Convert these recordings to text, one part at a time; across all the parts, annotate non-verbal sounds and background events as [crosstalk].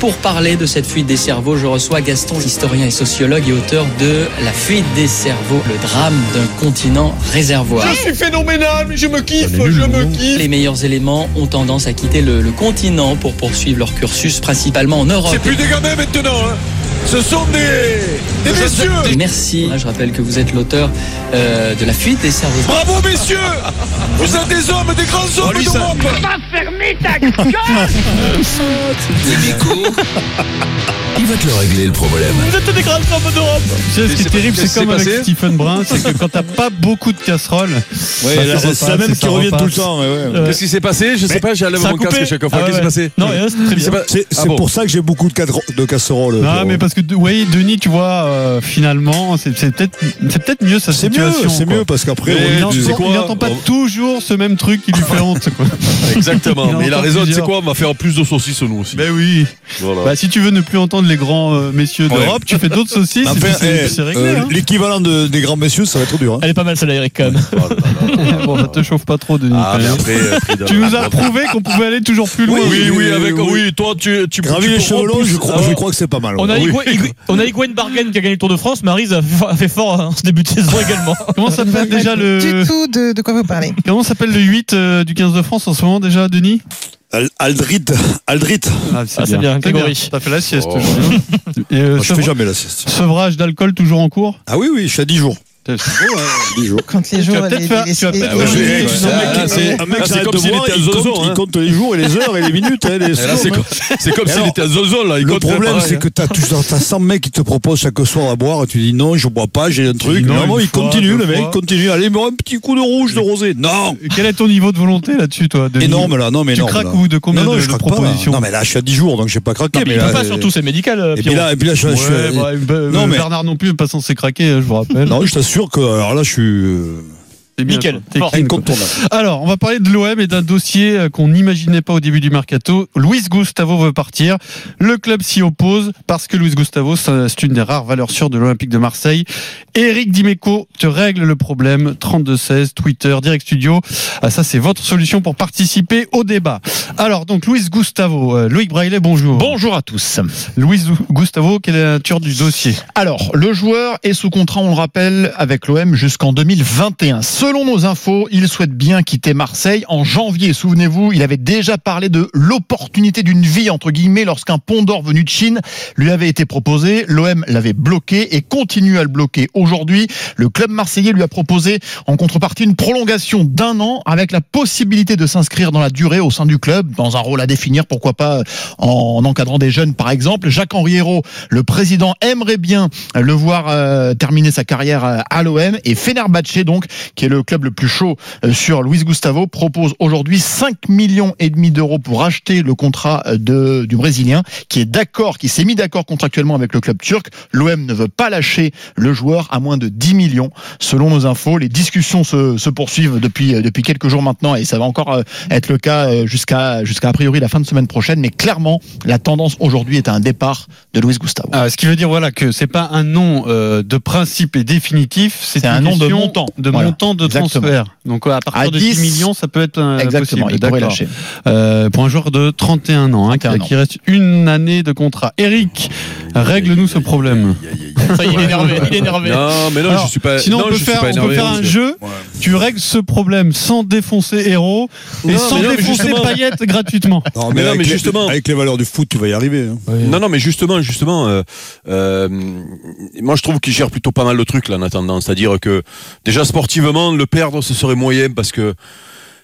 Pour parler de cette fuite des cerveaux, je reçois Gaston, historien et sociologue et auteur de La fuite des cerveaux, le drame d'un continent réservoir. Je suis phénoménal, je me kiffe, je me kiffe. Les meilleurs éléments ont tendance à quitter le, le continent pour poursuivre leur cursus, principalement en Europe. C'est plus des gamins maintenant, hein. Ce sont des, des messieurs. Merci. Je rappelle que vous êtes l'auteur euh, de La fuite des cerveaux. Bravo messieurs Vous êtes des hommes, des grands hommes d'Europe Va fermer ta gueule Il va te le régler le problème. Vous êtes des grands hommes d'Europe Tu sais, ce qui est terrible, c'est comme avec Stephen Brun, c'est que quand t'as pas beaucoup de casseroles, Ouais, bah, c'est la même qui revient tout le temps. ouais, ouais. Euh, Qu'est-ce qui s'est passé Je sais pas, ça a mon casque chaque fois. Ah Qu'est-ce qui s'est passé Non, c'est Ah pour ça que j'ai beaucoup de, cadre- de casseroles. Mais parce que, oui, Denis, tu vois, euh, finalement, c'est c'est peut-être c'est peut-être mieux sa c'est mieux, c'est mieux parce qu'après, Il n'entend pas On- toujours ce même truc qui lui fait [laughs] honte. Quoi. Exactement, Il mais il a entend raison, plusieurs. quoi On va faire plus de saucisses nous aussi. Ben oui. Voilà. Bah, si tu veux ne plus entendre les grands euh, messieurs Ouais. d'Europe, tu fais d'autres saucisses c'est eh, c'est réglé. euh, hein. l'équivalent de- des grands messieurs, ça va être dur. hein. Elle est pas mal celle-là, Eric, quand même. Là là. [laughs] bon, ça te chauffe pas trop, Denis. Ah, après, euh, tu nous as prouvé qu'on pouvait aller toujours plus loin. Oui, oui, Oui, avec. oui. Oui, toi, tu. tu Gravir tu les repousser- je crois, Ah, je crois que c'est pas mal. On a, on a Igwen Bargain qui a gagné le Tour de France. Marise a fait, fort en ce début de saison également. [laughs] Comment s'appelle déjà le. Du tout de, de quoi vous parlez. Comment s'appelle le 8 euh, du 15 de France en ce moment déjà, Denis? Al- Aldrit, Aldrit. Ah, Ah, c'est bien, Grégory. T'as fait la sieste Oh. aujourd'hui. Et, euh, Moi, je fais jamais la sieste. Sevrage d'alcool toujours en cours? Ah oui, oui, je suis à 10 jours. C'est beau, hein. 10 jours. Quand les Tu jours. les- faire- les- tu vas les- peut-être les- faire les- une- les- tu les- sens Ah, Un mec s'arrête comme de s'il boire, était un il zozo, compte, il hein. compte les jours et les heures et les minutes. hein, les Là, c'est comme, hein. s'il était un zozo, là. Il Le problème, c'est hein. que t'as toujours t'as 100 mecs qui te proposent chaque soir à boire et tu dis non, je bois pas, j'ai un truc. non il continue, le mec, il continue. Allez, bois un petit coup de rouge, de rosé. Non! Quel est ton niveau de volonté là-dessus, toi Énorme là, non mais Tu énorme. craques ou de combien non, non, de, propositions. Non mais là je suis à 10 jours donc j'ai pas craqué. Non, mais pas, euh, surtout, c'est médical. euh, Et puis là, je, suis- bah, Non, mais- Bernard non plus n'est pas censé craquer, hein, je vous rappelle. Non, je t'assure que alors là je suis euh, Nickel. Fort. incontournable. Alors, on va parler de l'OM et d'un dossier euh, qu'on n'imaginait pas au début du mercato. Luis Gustavo veut partir. Le club s'y oppose parce que Luis Gustavo, c'est une des rares valeurs sûres de l'Olympique de Marseille. Eric Dimeco te règle le problème. 3216, Twitter, Direct Studio. Ah, ça, c'est votre solution pour participer au débat. Alors, donc, Luis Gustavo, euh, Loïc Braillet, bonjour. Bonjour à tous. Luis Gustavo, quelle est la nature du dossier? Alors, le joueur est sous contrat, on le rappelle, avec l'OM jusqu'en 2021. Selon nos infos, il souhaite bien quitter Marseille en janvier. Souvenez-vous, il avait déjà parlé de l'opportunité d'une vie, entre guillemets, lorsqu'un pont d'or venu de Chine lui avait été proposé. L'OM l'avait bloqué et continue à le bloquer. Aujourd'hui, le club marseillais lui a proposé en contrepartie une prolongation d'un an avec la possibilité de s'inscrire dans la durée au sein du club, dans un rôle à définir, pourquoi pas en encadrant des jeunes par exemple. Jacques-Henri Hérault, le président, aimerait bien le voir euh, terminer sa carrière euh, à l'OM et Fenerbahçe donc, qui est club le plus chaud euh, sur Luis Gustavo, propose aujourd'hui 5 millions et demi d'euros pour acheter le contrat euh, de, du Brésilien, qui est d'accord, qui s'est mis d'accord contractuellement avec le club turc. L'OM ne veut pas lâcher le joueur à moins de 10 millions, selon nos infos. Les discussions se, se poursuivent depuis, euh, depuis quelques jours maintenant et ça va encore être le cas jusqu'à jusqu'à a priori la fin de semaine prochaine. Mais clairement, la tendance aujourd'hui est à un départ de Luis Gustavo. Ah, ce qui veut dire voilà que c'est pas un nom euh, de principe et définitif, c'est un nom de montant. de Voilà. montant de Exactement. transfert. Donc à partir À de 10 10, millions, ça peut être un, Exactement, possible. il pourrait D'accord. lâcher. Euh, pour un joueur de 31 ans, hein, qui, 31 ans. qui reste une année de contrat. Eric, règle-nous ce problème. Ça y est, il est énervé. Il est énervé. Non, mais non, Alors, je suis pas. Sinon, non, on peut faire, on peut faire un jeu. Tu règles ce problème sans défoncer héros et Non, sans mais non, mais défoncer paillettes gratuitement. Non, Mais non, avec mais les- justement- avec les valeurs du foot, tu vas y arriver. hein. Non, non, mais justement, justement, euh, euh, moi je trouve qu'il gère plutôt pas mal le truc là en attendant. C'est-à-dire que déjà sportivement, le perdre ce serait moyen parce que.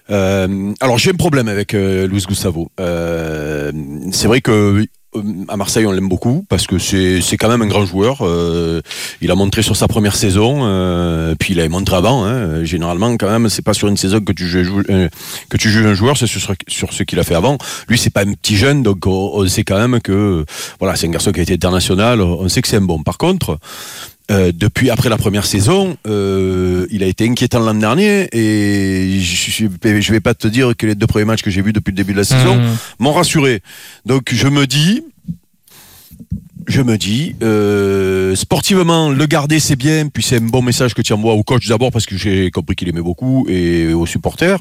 euh, alors j'ai un problème avec euh, Luis Gustavo. Euh, c'est vrai que euh, à Marseille, on l'aime beaucoup parce que c'est quand même un grand joueur. Il a montré sur sa première saison, puis il avait montré avant. Hein. Généralement, quand même, c'est pas sur une saison que tu euh, que tu un joueur, c'est sur, sur ce qu'il a fait avant. Lui, c'est pas un petit jeune, donc on, on sait quand même que voilà, c'est un garçon qui a été international. On sait que c'est un bon. Par contre. Euh, depuis après la première saison, euh, il a été inquiétant l'an dernier et je, je, je vais pas te dire que les deux premiers matchs que j'ai vus depuis le début de la saison Mmh. m'ont rassuré. Donc je me dis, je me dis, euh, sportivement, le garder c'est bien, puis c'est un bon message que tu envoies au coach d'abord parce que j'ai compris qu'il aimait beaucoup et aux supporters.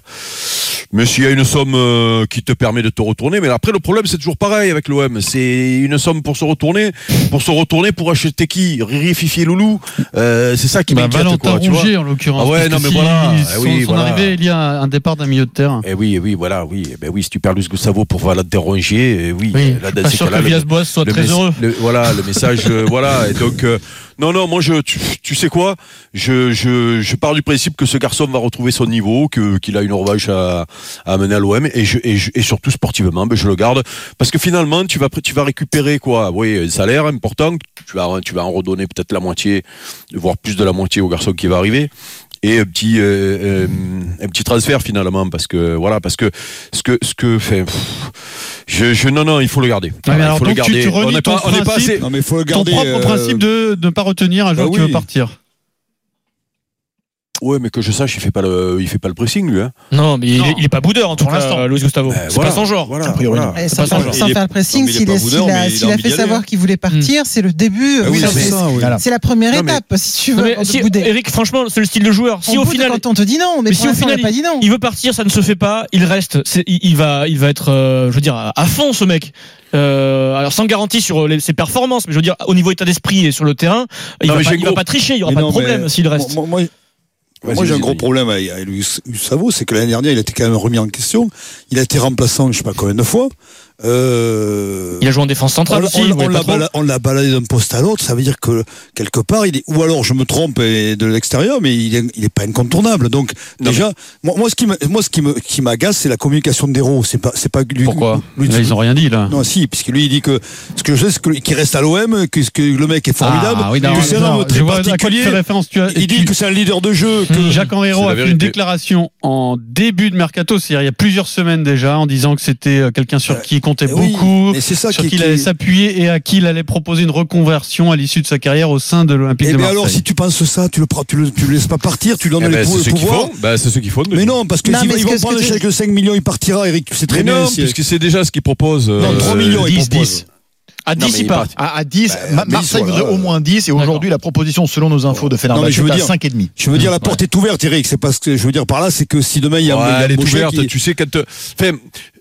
Mais s'il y a une somme euh, qui te permet de te retourner, mais après le problème c'est toujours pareil avec l'OM, c'est une somme pour se retourner, pour se retourner pour acheter qui? Riri, Fifi et Loulou, euh, c'est ça qui Bah, m'inquiète Valentin quoi, tu vois. Rougier, en l'occurrence. Ah ouais, non, mais si voilà. Eh oui, voilà. arrivée, il y a un départ d'un milieu de terrain. Eh oui, eh oui, voilà, oui. Eh ben oui, si tu perds Luis Gustavo pour Valentin Rongier, eh oui. Oui, là, pas sûr que le- Villas-Boas soit le très heureux. le- voilà, le message, euh, voilà. Et donc, euh, non, non, moi, je, tu, sais quoi, je, je, je pars du principe que ce garçon va retrouver son niveau, qu'il a une revanche à, à amener à l'OM, et je, et, je- et surtout sportivement, ben, je le garde, parce que finalement, tu vas, tu vas récupérer quoi, oui, un salaire important, tu vas, tu vas en redonner peut-être la moitié, voire plus de la moitié au garçon qui va arriver et un petit euh, euh, un petit transfert finalement parce que voilà parce que ce que ce que fait pff, je, je non non il faut le garder. Alors, il faut le donc, tu- garder. tu renies on n'est ton pas on n'est pas principe assez Non, mais il faut le Ton propre euh, principe de ne pas retenir un joueur bah qui veut partir. Ouais mais que je sache il fait pas le il fait pas le pressing lui hein Non, mais il, Non. est, il est pas boudeur en tout cas, l'instant. Luis Gustavo. Ben, c'est voilà, pas son genre. voilà, a priori. voilà. Eh, sans pas son faire, genre. sans Il est- faire le pressing, s'il a- fait savoir qu'il voulait partir, c'est le début. Oui, Ça, c'est c'est- ça, oui. Voilà. c'est la première Non, mais- étape, si tu veux. Eric, franchement, c'est le style de joueur. Si On au final, quand on te dit non, mais, si au final n'a pas dit non. il veut partir, ça ne se fait pas. Il reste. Il, va, il va être, euh, je veux dire, à fond ce mec. Euh, alors sans garantie sur les- ses performances, mais je veux dire au niveau état d'esprit et sur le terrain, il Non, va pas, j'ai il gros- va pas tricher. Il y aura Mais pas non, de problème s'il reste. Moi, moi, j'ai un gros problème avec, Luis Gustavo, c'est que l'année dernière, il a été quand même remis en question. Il a été remplaçant, je sais pas combien de fois. Euh, Il a joué en défense on, centrale l'a- aussi. on l'a- bala- baladé d'un poste à l'autre, ça veut dire que quelque part, il est, ou alors je me trompe et de l'extérieur, mais il est, il est pas incontournable. Donc Non, déjà, moi, moi, ce qui me, moi, ce qui me, qui m'agace, c'est la communication d'Hérault. C'est pas, c'est pas lui. Pourquoi lui- Là, ils ont rien dit, là. Non, si, puisque lui, il dit que ce que je sais, c'est qu'il reste à l'OM, que, que le mec est formidable, Ah, oui, que c'est un homme très particulier. Tu as, Il dit tu- que c'est un leader de jeu. Que... Jacques la a fait une déclaration en début de mercato, c'est-à-dire il y a plusieurs semaines déjà, en disant que c'était euh, quelqu'un sur qui il comptait Eh oui, beaucoup, et c'est ça sur qui, qui il allait s'appuyer et à qui il allait proposer une reconversion à l'issue de sa carrière au sein de l'Olympique Eh de bien Marseille. alors, si tu penses ça, tu le prends, tu le, tu le laisses pas partir, tu lui donnes Eh les ben, pou- c'est le ce qu'ils pouvoir. font ben, c'est ce qu'ils font Mais non, parce que Non, s'ils ce vont ce prendre un tu- chèque de 5 millions, il partira, Eric, tu sais très mais bien. non si- puisque c'est déjà ce qu'ils proposent Non, euh, 3 millions, il 10, propose. 10. À Non, 10, mais il il part. À, à 10, Bah, Ma- à 10, Marseille voilà. voudrait au moins 10 et aujourd'hui la proposition selon nos infos de Non, Fenerbahçe je veux est à dire- 5,5. Je veux dire, la porte est ouverte, Eric. C'est parce que je veux dire par là, c'est que si demain il y a, Ouais, a elle est ouverte, qui- tu sais qu'elle te. Enfin,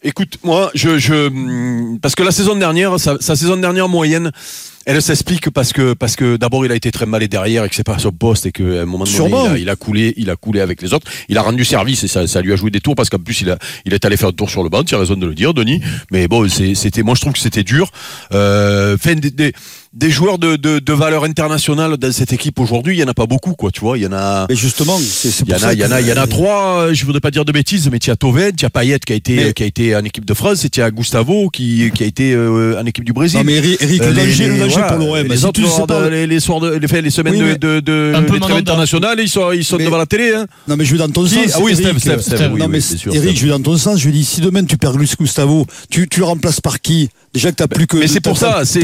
écoute, moi, je, je, hum, parce que la saison dernière, sa, sa saison dernière moyenne, elle s'explique parce que, parce que d'abord il a été très mal derrière et que c'est pas son poste et qu'à un moment donné, il a, il a coulé, il a coulé avec les autres. Il a rendu service et ça, ça lui a joué des tours parce qu'en plus il a, il est allé faire un tour sur le banc. Tu as raison de le dire, Denis. Mais bon, c'est- c'était, moi je trouve que c'était dur. Euh, des, des, des joueurs de, de, de valeur internationale dans cette équipe aujourd'hui, il y en a pas beaucoup, quoi. Tu vois, il y en a. Mais justement, c'est Il y pour en a, il y en a, il y en a trois. euh, Je voudrais pas dire de bêtises, mais tu as Toved, tu as Payet qui a été, Mais- qui a été en équipe de France, et tu as Gustavo qui, qui a été euh, en équipe du Brésil. Non mais Eric, Eric, Euh, le danger, le danger voilà, pour l'OM. Les Si autres, tu le sais soirs de- pas- les, les soirs de, les, les semaines Oui, de, de, internationales, ils sont, ils sont Mais- devant la télé. Hein. Non mais je vais dans ton Si, sens. ah oui, Eric. Steph, Steph, Steph, oui, non mais c'est sûr, Eric, je vais dans ton sens. Je dis si demain tu perds Gustavo, tu tu le remplaces par qui? Déjà que t'as plus que. mais c'est pour ça, c'est-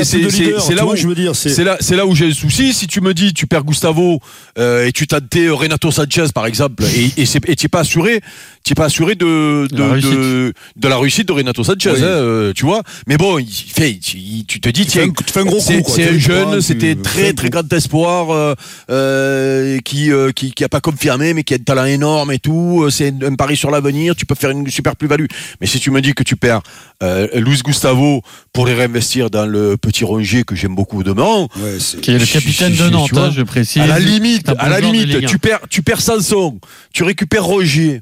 là vois, où- je veux dire. C'est là, c'est là où j'ai le souci. Si tu me dis, tu perds Gustavo euh, et tu t'as été Renato Sanchez par exemple, et, et tu n'es pas assuré, tu pas assuré de de, La réussite. de, de la réussite de Renato Sanchez, Oui. hein, euh, tu vois. Mais bon, il fait, tu, tu te dis, tiens, tu fais un gros c'est coup, c'est un jeune, c'était très très grand espoir euh, euh, qui, euh, qui qui a pas confirmé, mais qui a un talent énorme et tout. Euh, C'est un, pari sur l'avenir. Tu peux faire une super plus-value. Mais si tu me dis que tu perds euh, Luis Gustavo pour les réinvestir dans le petit Rongier que j'aime beaucoup demain. Ouais, c'est- qui est le capitaine de Nantes, vois, hein, je précise. à la limite, à la de limite, tu perds, tu perds Sanson, tu récupères Roger.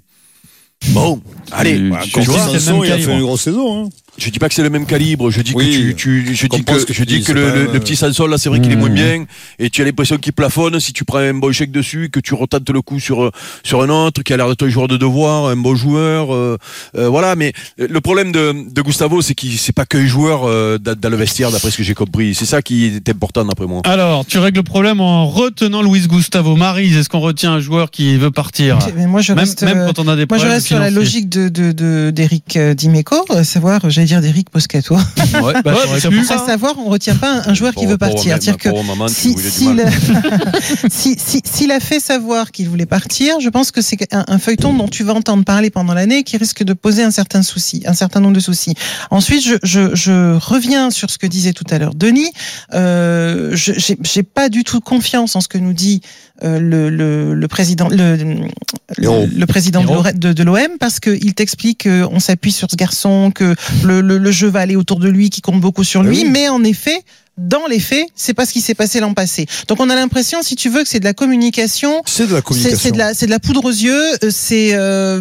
Bon, allez, Tu- tu- vois, Sanson, il a fait une grosse saison. hein. Je dis pas que c'est le même calibre. Je dis Oui, que tu, tu- je dis que, que je tu dis dis, que le, le- euh, le petit Sanson là, c'est vrai qu'il est moins Mmh. bien et tu as l'impression qu'il plafonne si tu prends un bon chèque dessus, que tu retentes le coup sur sur un autre qui a l'air d'être un joueur de devoir, un bon joueur, euh, euh, voilà. Mais le problème de, de Gustavo, c'est qu'il c'est pas que joueur euh, dans, le vestiaire, d'après ce que j'ai compris. C'est ça qui est important d'après moi. Alors, tu règles le problème en retenant Luis Gustavo. Marise, est-ce qu'on retient un joueur qui veut partir? Mais moi, je même, reste, même euh, quand on a des moi, je reste sur la logique de de- de- d'Eric euh, Dimeco, à savoir, j'allais dire d'Eric Moscato. Ouais, bah. À savoir, on retient pas un, un joueur qui veut partir. C'est-à-dire que si- s'il mal. [laughs] si, si- s'il a fait savoir qu'il voulait partir, je pense que c'est un, un feuilleton dont tu vas entendre parler pendant l'année qui risque de poser un certain souci, un certain nombre de soucis. Ensuite, je, je, je reviens sur ce que disait tout à l'heure Denis. Euh, je- j'ai pas du tout confiance en ce que nous dit euh, le, le, le président, le, le, président de de, de l'OM, parce qu'il t'explique qu'on s'appuie sur ce garçon, que le, le, le jeu va aller autour de lui, qui compte beaucoup sur Ah lui, oui. mais en effet. Dans les faits, c'est pas ce qui s'est passé l'an passé. Donc on a l'impression, si tu veux, que c'est de la communication C'est de la communication. c'est de la c'est de la poudre aux yeux, euh, c'est euh,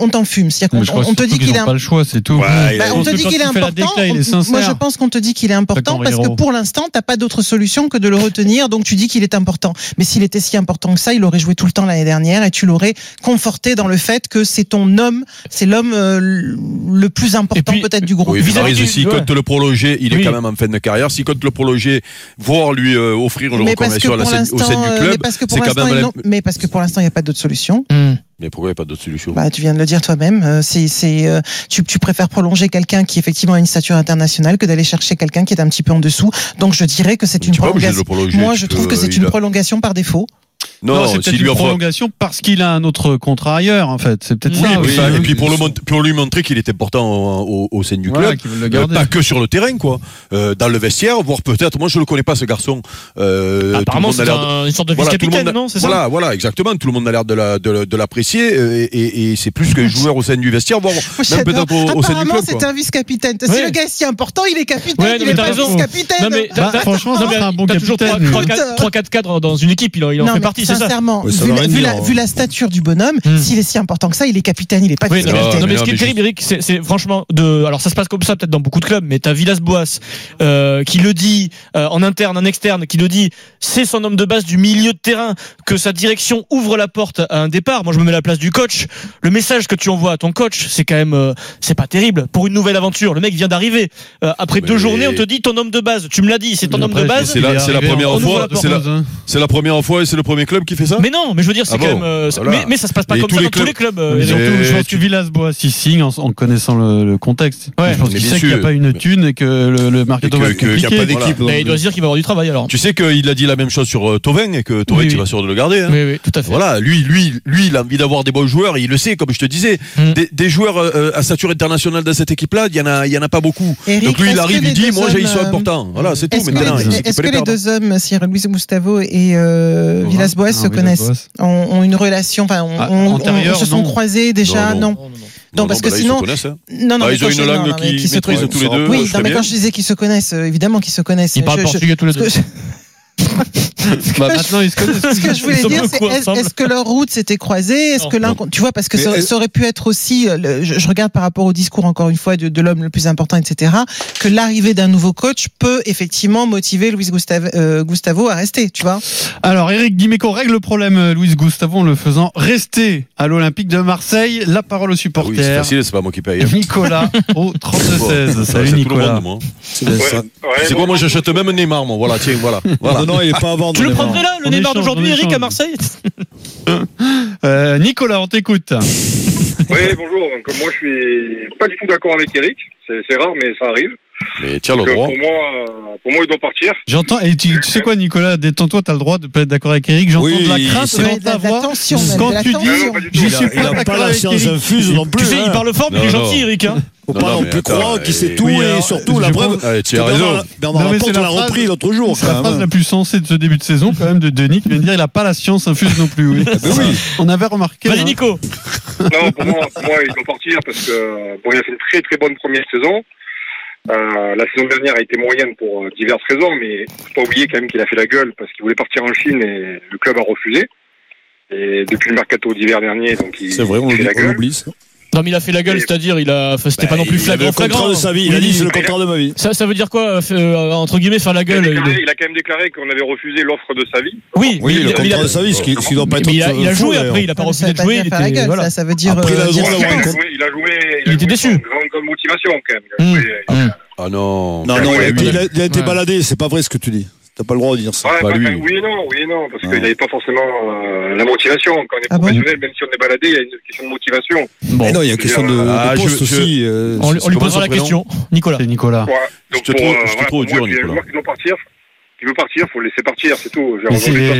on t'en fume, c'est-à-dire qu'on on te dit qu'il est pas le choix, c'est tout. Ouais, bah, on te dit quand qu'il est important. décla, il est on- sincère. moi, je pense qu'on te dit qu'il est important parce que pour l'instant, t'as pas d'autre solution que de le retenir. Donc tu dis qu'il est important. Mais s'il était si important que ça, il aurait joué tout le temps l'année dernière et tu l'aurais conforté dans le fait que c'est ton homme, c'est l'homme euh, le plus important peut-être du groupe. Oui, Vis-à-vis du- s'il ouais. compte le prolonger, il est Oui. quand même en fin de carrière. S'il compte le prolonger, voire lui euh, offrir une mais parce que reconversion à la pour scène- au sein du euh, club, mais parce que pour l'instant, même il n'y a pas d'autre solution. Hmm. Mais pourquoi il n'y a pas d'autre solution? Bah, tu viens de le dire toi-même. euh, C'est, c'est, euh, tu, tu préfères prolonger quelqu'un qui effectivement a une stature internationale que d'aller chercher quelqu'un qui est un petit peu en dessous. Donc je dirais que c'est une prolongation. Moi, je trouve que c'est une prolongation par défaut. Non, Non, c'est peut-être une offre. prolongation parce qu'il a un autre contrat ailleurs, en fait. C'est peut-être Oui, ça. Oui, et puis pour, le, mont- pour lui montrer qu'il est important au, sein du club. Euh, pas que sur le terrain, quoi. Euh, dans le vestiaire, voire peut-être. Moi, je le connais pas ce garçon. Euh, Apparemment, c'est un- une sorte de Voilà, tout le vice-capitaine, monde a- non C'est ça Voilà, voilà, exactement. Tout le monde a l'air de la- de la- de l'apprécier et, et- et c'est plus qu'un joueur au sein du vestiaire, voire même peut-être au, au sein du Apparemment, club. c'est un vice-capitaine. Si le gars est si important, il est capitaine. Il est pas raison. vice-capitaine. Non, mais Bah, franchement, serait un bon capitaine. 3-4 cadres dans une équipe, il en, fait partie, c'est ça sincèrement, Ouais, ça vu, veut la, rien vu dire, la- hein. vu la stature du bonhomme, Hmm. s'il est si important que ça, il est capitaine, il est pas Oui, non, mais, vice-capitaine. non, mais ce qui est terrible, Eric, c'est franchement de. Alors ça se passe comme ça peut-être dans beaucoup de clubs, mais t'as Villas-Boas euh, qui le dit euh, en interne, en externe, qui le dit. C'est son homme de base du milieu de terrain que sa direction ouvre la porte à un départ. Moi, je me mets à la place du coach. Le message que tu envoies à ton coach, c'est quand même, euh, c'est pas terrible pour une nouvelle aventure. Le mec vient d'arriver. Euh, après Mais- deux journées, on te dit ton homme de base. Tu me l'as dit, c'est ton homme de base. c'est la- première fois, c'est la- la première fois et c'est le premier club qui fait ça Mais non, mais je veux dire, c'est Ah quand bon même. euh, Voilà. mais, mais ça se passe pas Et comme tous ça les dans tous clubs- les clubs. euh, Mais Eric. surtout, je pense tu- que Villas-Boas, il signe en, en connaissant le, le contexte. Ouais. je pense Mais qu'il sait qu'il n'y a pas une thune et que le, le que- va qu'il y a compliqué. pas d'équipe. Mais il doit se dire qu'il va avoir du travail alors. Tu sais qu'il a dit la même chose sur euh, Tovin et que Tovin, Oui, il oui. va sûr de le garder. hein. Oui, oui, tout à fait. Voilà, lui, lui, lui, il a envie d'avoir des bons joueurs et il le sait, comme je te disais. Mm. Des, joueurs euh, à stature internationale dans cette équipe-là, il y en a, il y en a pas beaucoup. Donc lui, il arrive, il dit, moi, j'ai, ils sont euh, importants. Voilà, c'est tout. Est-ce que, Maintenant, les, est-ce que deux hommes, Sir Luis Gustavo et euh. Villas-Boas, Ah, se connaissent ont, ont une relation, enfin, ont- Ah, antérieure, se sont non. croisés déjà, Non, non. non. Non, parce bah que là, ils sinon- se hein. Non, non, mais ils ont une langue mais qui se maîtrisent tous les deux. Oui, non, mais bien. quand je disais qu'ils se connaissent, évidemment qu'ils se connaissent. Ils parlent Je- je- portugais tous les deux. Bah, maintenant, ils se connaissent. Ce que je voulais dire, c'est est-ce que leurs routes s'étaient croisées Est-ce Non. que l'un, tu vois, parce que ça, aurait pu être aussi, euh, le- je, je regarde par rapport au discours encore une fois de, de l'homme le plus important, etc. Que l'arrivée d'un nouveau coach peut effectivement motiver Luis Gustavo, euh, Gustavo à rester, tu vois? Alors, Eric Dimeco règle le problème, euh, Luis Gustavo, en le faisant rester à l'Olympique de Marseille. La parole aux Ah oui, c'est supporters. facile, c'est pas moi qui paye. hein. Nicolas au [laughs] 32-16. Ça, Salut Nicolas. monde, moi. C'est Vincent. C'est quoi, moi, j'achète même Neymar, moi. Voilà, tiens, voilà. [laughs] voilà. Non, non, il est pas à vendre. Tu le prendrais là, le Neymar d'aujourd'hui, Eric, à Marseille [laughs] Euh, Nicolas, on t'écoute. Oui, bonjour. Donc, moi, je suis pas du tout d'accord avec Eric. C'est rare, mais ça arrive. Mais tiens le droit. pour moi, pour moi, il doit partir. J'entends, et tu, tu sais quoi, Nicolas, détends-toi, t'as le droit de pas être d'accord avec Eric. J'entends Oui, de la c'est- dans ta voix. Quand tu dis, j'y suis pas d'accord pas la avec science Eric. infuse non plus. Tu sais, il hein. parle fort, mais il est gentil. Eric. Hein. Faut Non, pas non, non mais plus attends, croire qu'il sait tout oui, et surtout la preuve. pense- Allez, tu as Bernard- raison. Bernard Non, mais Laporte c'est la repris l'autre jour. C'est la phrase la plus sensée de ce début de saison, quand même, de Denis, qui vient de dire il a pas la science infuse non plus. Oui. ben oui. On avait remarqué. Vas-y, hein. Nico. Non, pour moi, pour moi, il doit partir parce que bon, il a fait une très très bonne première saison. Euh, la saison dernière a été moyenne pour euh, diverses raisons, mais faut pas oublier quand même qu'il a fait la gueule parce qu'il voulait partir en Chine et le club a refusé. Et depuis le mercato d'hiver dernier, donc il, C'est vrai, on il fait la on non, mais il a fait la gueule, c'est-à-dire, il a, c'était pas non plus flagrant. Il a le contraire de sa vie. Il a dit, c'est le contraire de ma vie. Ça, ça veut dire quoi, entre guillemets, faire la gueule il a, quand même déclaré qu'on avait refusé l'offre de sa vie. Oui, oui, le contraire de sa vie, ce qui, ce qui doit pas être. Il a, il a joué après, il a pas refusé de jouer. Il. Ça veut dire. Après, il a joué. Il a joué. Il était déçu. Grande motivation quand même. Ah non. Non, non, il a été baladé. C'est pas vrai ce que tu dis. T'as pas le droit de dire ça. Bah, bah, oui et non, oui et non, parce qu'il n'avait pas forcément euh, la motivation. Quand on est ah professionnel, même si on est baladé, il y a une question de motivation. Bon. Eh non, il y a une question de, euh, ah, aussi. Euh, on, lui posera la question. Nicolas. C'est Nicolas. Ouais, donc je te, pour, dur, Nicolas. Veut partir, Il faut le laisser partir, c'est tout.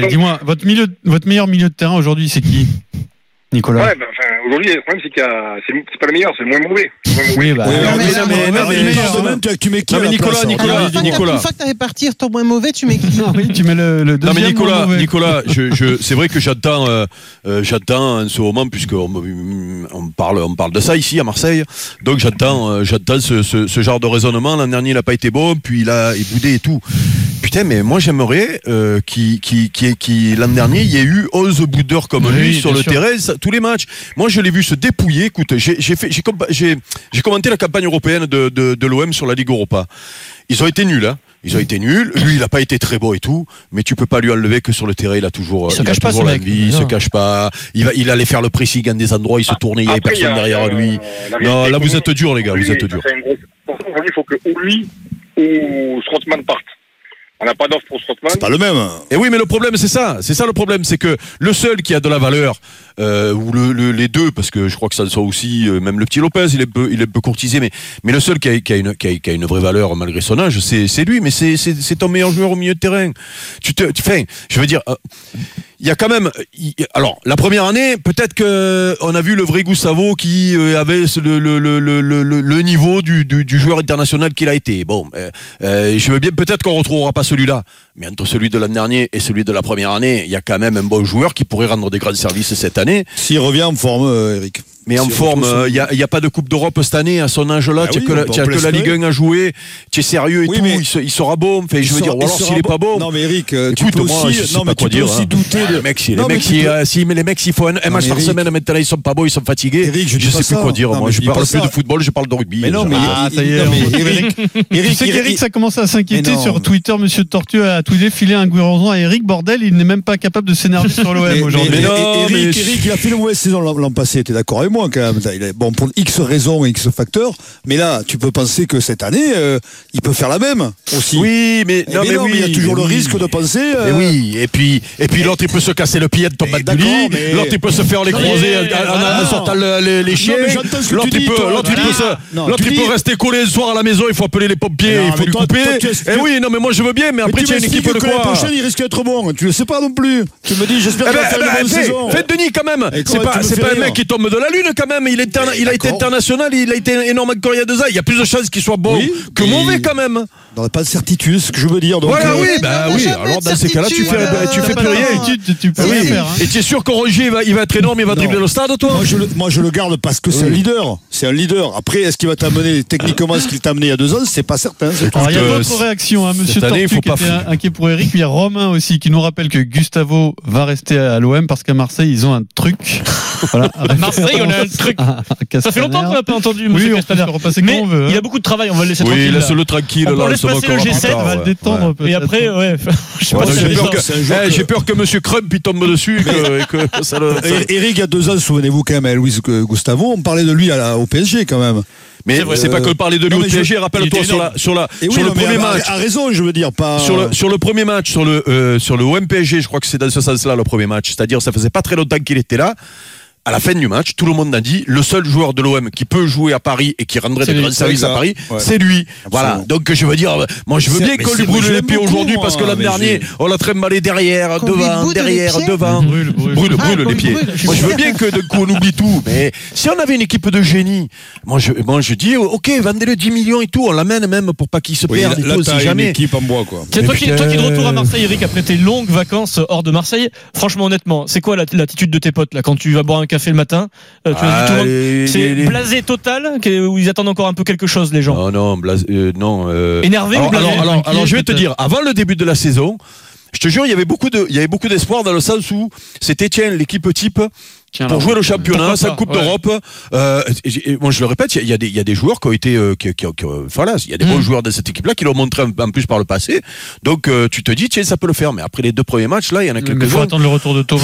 Dis-moi, votre, milieu, votre meilleur milieu de terrain aujourd'hui, c'est qui Nicolas? Ouais, ben, enfin, aujourd'hui, le problème, c'est qu'il y a, c'est pas le meilleur, c'est le moins mauvais. Oui, bah. mais, tu mets qui mais Nicolas, Nicolas, Nicolas. Une fois que t'as réparti ton moins mauvais, tu mets qui Oui, tu mets le, deuxième. Non, mais Nicolas, Nicolas, [laughs] c'est vrai que j'attends, euh, euh, j'attends en ce moment, puisqu'on on parle, on parle de ça ici, à Marseille. Donc, j'attends, euh, j'attends ce, genre de raisonnement. L'an dernier, il a pas été bon, puis il a boudé et tout. Putain, mais moi, j'aimerais, qui, qui, qui, l'an dernier, il y ait eu 11 boudeurs comme lui sur le terrain, tous les matchs. Moi, je l'ai vu se dépouiller. Écoute, j'ai commenté la campagne européenne de, l'OM sur la Ligue Europa. Ils ont été nuls. Hein. Ils ont été nuls. Lui, il n'a pas été très beau et tout, mais tu peux pas lui enlever que sur le terrain, il a toujours, il se cache pas, la vie, il se cache pas. Il allait faire le pressing à des endroits, il se ah, tournait, il n'y avait personne derrière lui. Euh, non, là, vous êtes dur, les gars, vous êtes dur. Il faut que ou lui ou Strotman parte. On n'a pas d'offre pour Strotman. C'est pas le même. Et oui, mais le problème, c'est ça. C'est ça le problème, c'est que le seul qui a de la valeur euh, ou le, le, les deux, parce que je crois que ça le soit aussi, euh, même le petit Lopez, il est peu, il est peu courtisé, mais, mais le seul qui a, qui a une, qui a, qui a, une vraie valeur malgré son âge, c'est lui, mais c'est ton meilleur joueur au milieu de terrain. Tu te, enfin, je veux dire. Euh, il y a quand même. alors, la première année, peut-être que on a vu le vrai Gustavo qui euh, avait le, le, le, le niveau du, du, du, joueur international qu'il a été. Bon, euh, euh je veux bien peut-être qu'on retrouvera pas celui-là. Mais entre celui de l'année dernière et celui de la première année, il y a quand même un bon joueur qui pourrait rendre des grands services cette année. S'il revient en forme, euh, Eric. Mais en forme, il n'y euh, a, pas de Coupe d'Europe cette année, à son âge-là, tu n'as que, la Ligue 1 à jouer, tu es sérieux et tout, il, sera bon. Je veux dire, ou alors s'il n'est pas bon. Non, mais Eric, tu peux moi, aussi, les, mecs, euh, si, mais les mecs, s'ils font un, match par semaine, maintenant ils sont pas bons, ils sont fatigués. Eric, je ne sais plus quoi dire. Moi, je parle plus de football, je parle de rugby. Mais non, mais ça ça commence à s'inquiéter sur Twitter. Monsieur Tortue a tweeté filé un Guéranzon à Eric. Bordel, il n'est même pas capable de s'énerver sur l'OM aujourd'hui. Mais non, Eric, il a fait le mauvaise saison l'an passé, tu es d'accord quand même. Bon, pour X raisons, X facteurs, mais là, tu peux penser que cette année, euh, il peut faire la même aussi. Oui, mais, eh non, mais, il y a toujours le risque de penser. Euh, oui, et puis, et puis l'autre, il peut se casser le pied de ton battre L'autre, il peut se faire les croiser en, sortant les, chiens. L'autre, il peut, peut rester collé le soir à la maison, il faut appeler les pompiers, il faut lui couper. Et eh oui, non, mais moi, je veux bien, mais après, tu as une équipe de quoi La prochaine, il risque d'être bon. Tu le sais pas non plus. Tu me dis, j'espère eh qu'il va ben, faire une ben, saison. Faites Denis quand même. C'est pas un mec qui tombe de la lune quand même. Il, il a été international, il a été énorme avec Correa de Il y a plus de chances qu'il soit bon que mauvais quand même. On n'a pas de certitude, ce que je veux dire. Donc voilà, euh, oui, bah oui. Alors dans ces cas-là, tu fais, euh, tu fais plus rien. Tu, tu peux rien faire. Hein. Et tu es sûr qu'en il va, il va être énorme, il va dribbler le stade, toi moi je le, moi, je le garde parce que c'est un leader. C'est un leader. Après, est-ce qu'il va t'amener techniquement ce qu'il t'a amené il y a deux ans? C'est pas certain. Alors, il y a d'autres euh, réactions. Hein. Monsieur Tortu qui était inquiet pour Eric. Il y a Romain aussi qui nous rappelle que Gustavo va rester à l'OM parce qu'à Marseille, ils ont un truc. [laughs] Marseille, on [laughs] Ah, ça fait longtemps qu'on n'a pas entendu oui, on Castaner. Mais on veut, hein. il a beaucoup de travail, on va le laisser oui, tranquille. Oui, laisse-le tranquille. laisse-le G7, on va le détendre. Ouais. Et après, ouais. [laughs] J'ai ouais, peur, que... Eh, peur, que Monsieur Crump il tombe dessus. Eric, il y a deux ans, souvenez-vous quand même, à Louis Gustavo, on parlait de lui au PSG quand même. Mais c'est euh... pas que parler de lui au PSG. Rappelle-toi sur le premier match. À, raison, je veux dire pas. Sur le premier match sur le euh, sur le OM PSG, je crois que c'est dans ce sens-là le premier match. C'est-à-dire ça faisait pas très longtemps qu'il était là à la fin du match, tout le monde a dit le seul joueur de l'OM qui peut jouer à Paris et qui rendrait des grands services à Paris, c'est lui. Voilà. Donc je veux dire, moi je veux bien qu'on lui brûle les pieds aujourd'hui parce que l'an dernier, on l'a oh, trimballé derrière, devant, derrière, devant. Brûle, brûle, brûle les pieds. Moi je veux bien que de oublie tout, mais si on avait une équipe de génie, moi je, moi, je dis ok, vendez-le 10 millions et tout, on l'amène même pour pas qu'il se perde. Là, là jamais. Une équipe en bois quoi. C'est toi, qui de retour à Marseille, Eric, après tes longues vacances hors de Marseille. Franchement, honnêtement, c'est quoi l'attitude de tes potes là quand tu vas boire un café le matin. Euh, c'est blasé total où ils attendent encore un peu quelque chose les gens. Non non, blasé, euh, non euh, énervé alors, ou blasé, alors, je vais te dire avant le début de la saison, je te jure il y avait beaucoup de il y avait beaucoup d'espoir dans le sens où c'était tiens l'équipe type pour jouer le championnat, sa Coupe d'Europe. Euh, bon, je le répète, il y, a des joueurs qui ont été, qui, qui, qui, voilà, il y a des bons hmm. joueurs de cette équipe-là qui l'ont montré en, en, plus par le passé. Donc, tu te dis, tiens, ça peut le faire. Mais après les deux premiers matchs, là, il y en a quelques-uns. Il faut attendre le retour de Thomas.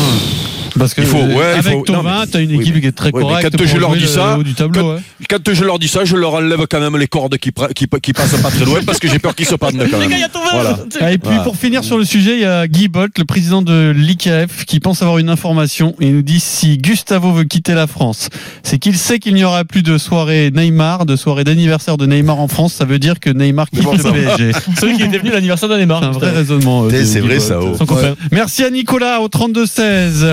Parce que Il faut, ouais, il avec faut- mais- t'as une équipe qui est très oui, correcte. quand pour je leur dis ça, haut du tableau. quand- ouais. Quand je leur dis ça, je leur enlève quand même les cordes qui, pra- qui, qui passent pas très loin parce que j'ai peur qu'ils se perdent quand [laughs] même. Voilà. Ah, et puis Voilà. pour finir sur le sujet, il y a Guy Bolt, le président de l'IKF, qui pense avoir une information et il nous dit si Gustavo veut quitter la France, c'est qu'il sait qu'il n'y aura plus de soirée Neymar, de soirée d'anniversaire de Neymar en France. Ça veut dire que Neymar quitte le. PSG. [laughs] Celui qui est devenu l'anniversaire de Neymar. C'est un vrai raisonnement. euh, C'est vrai ça. oh. Merci à Nicolas au 32-16.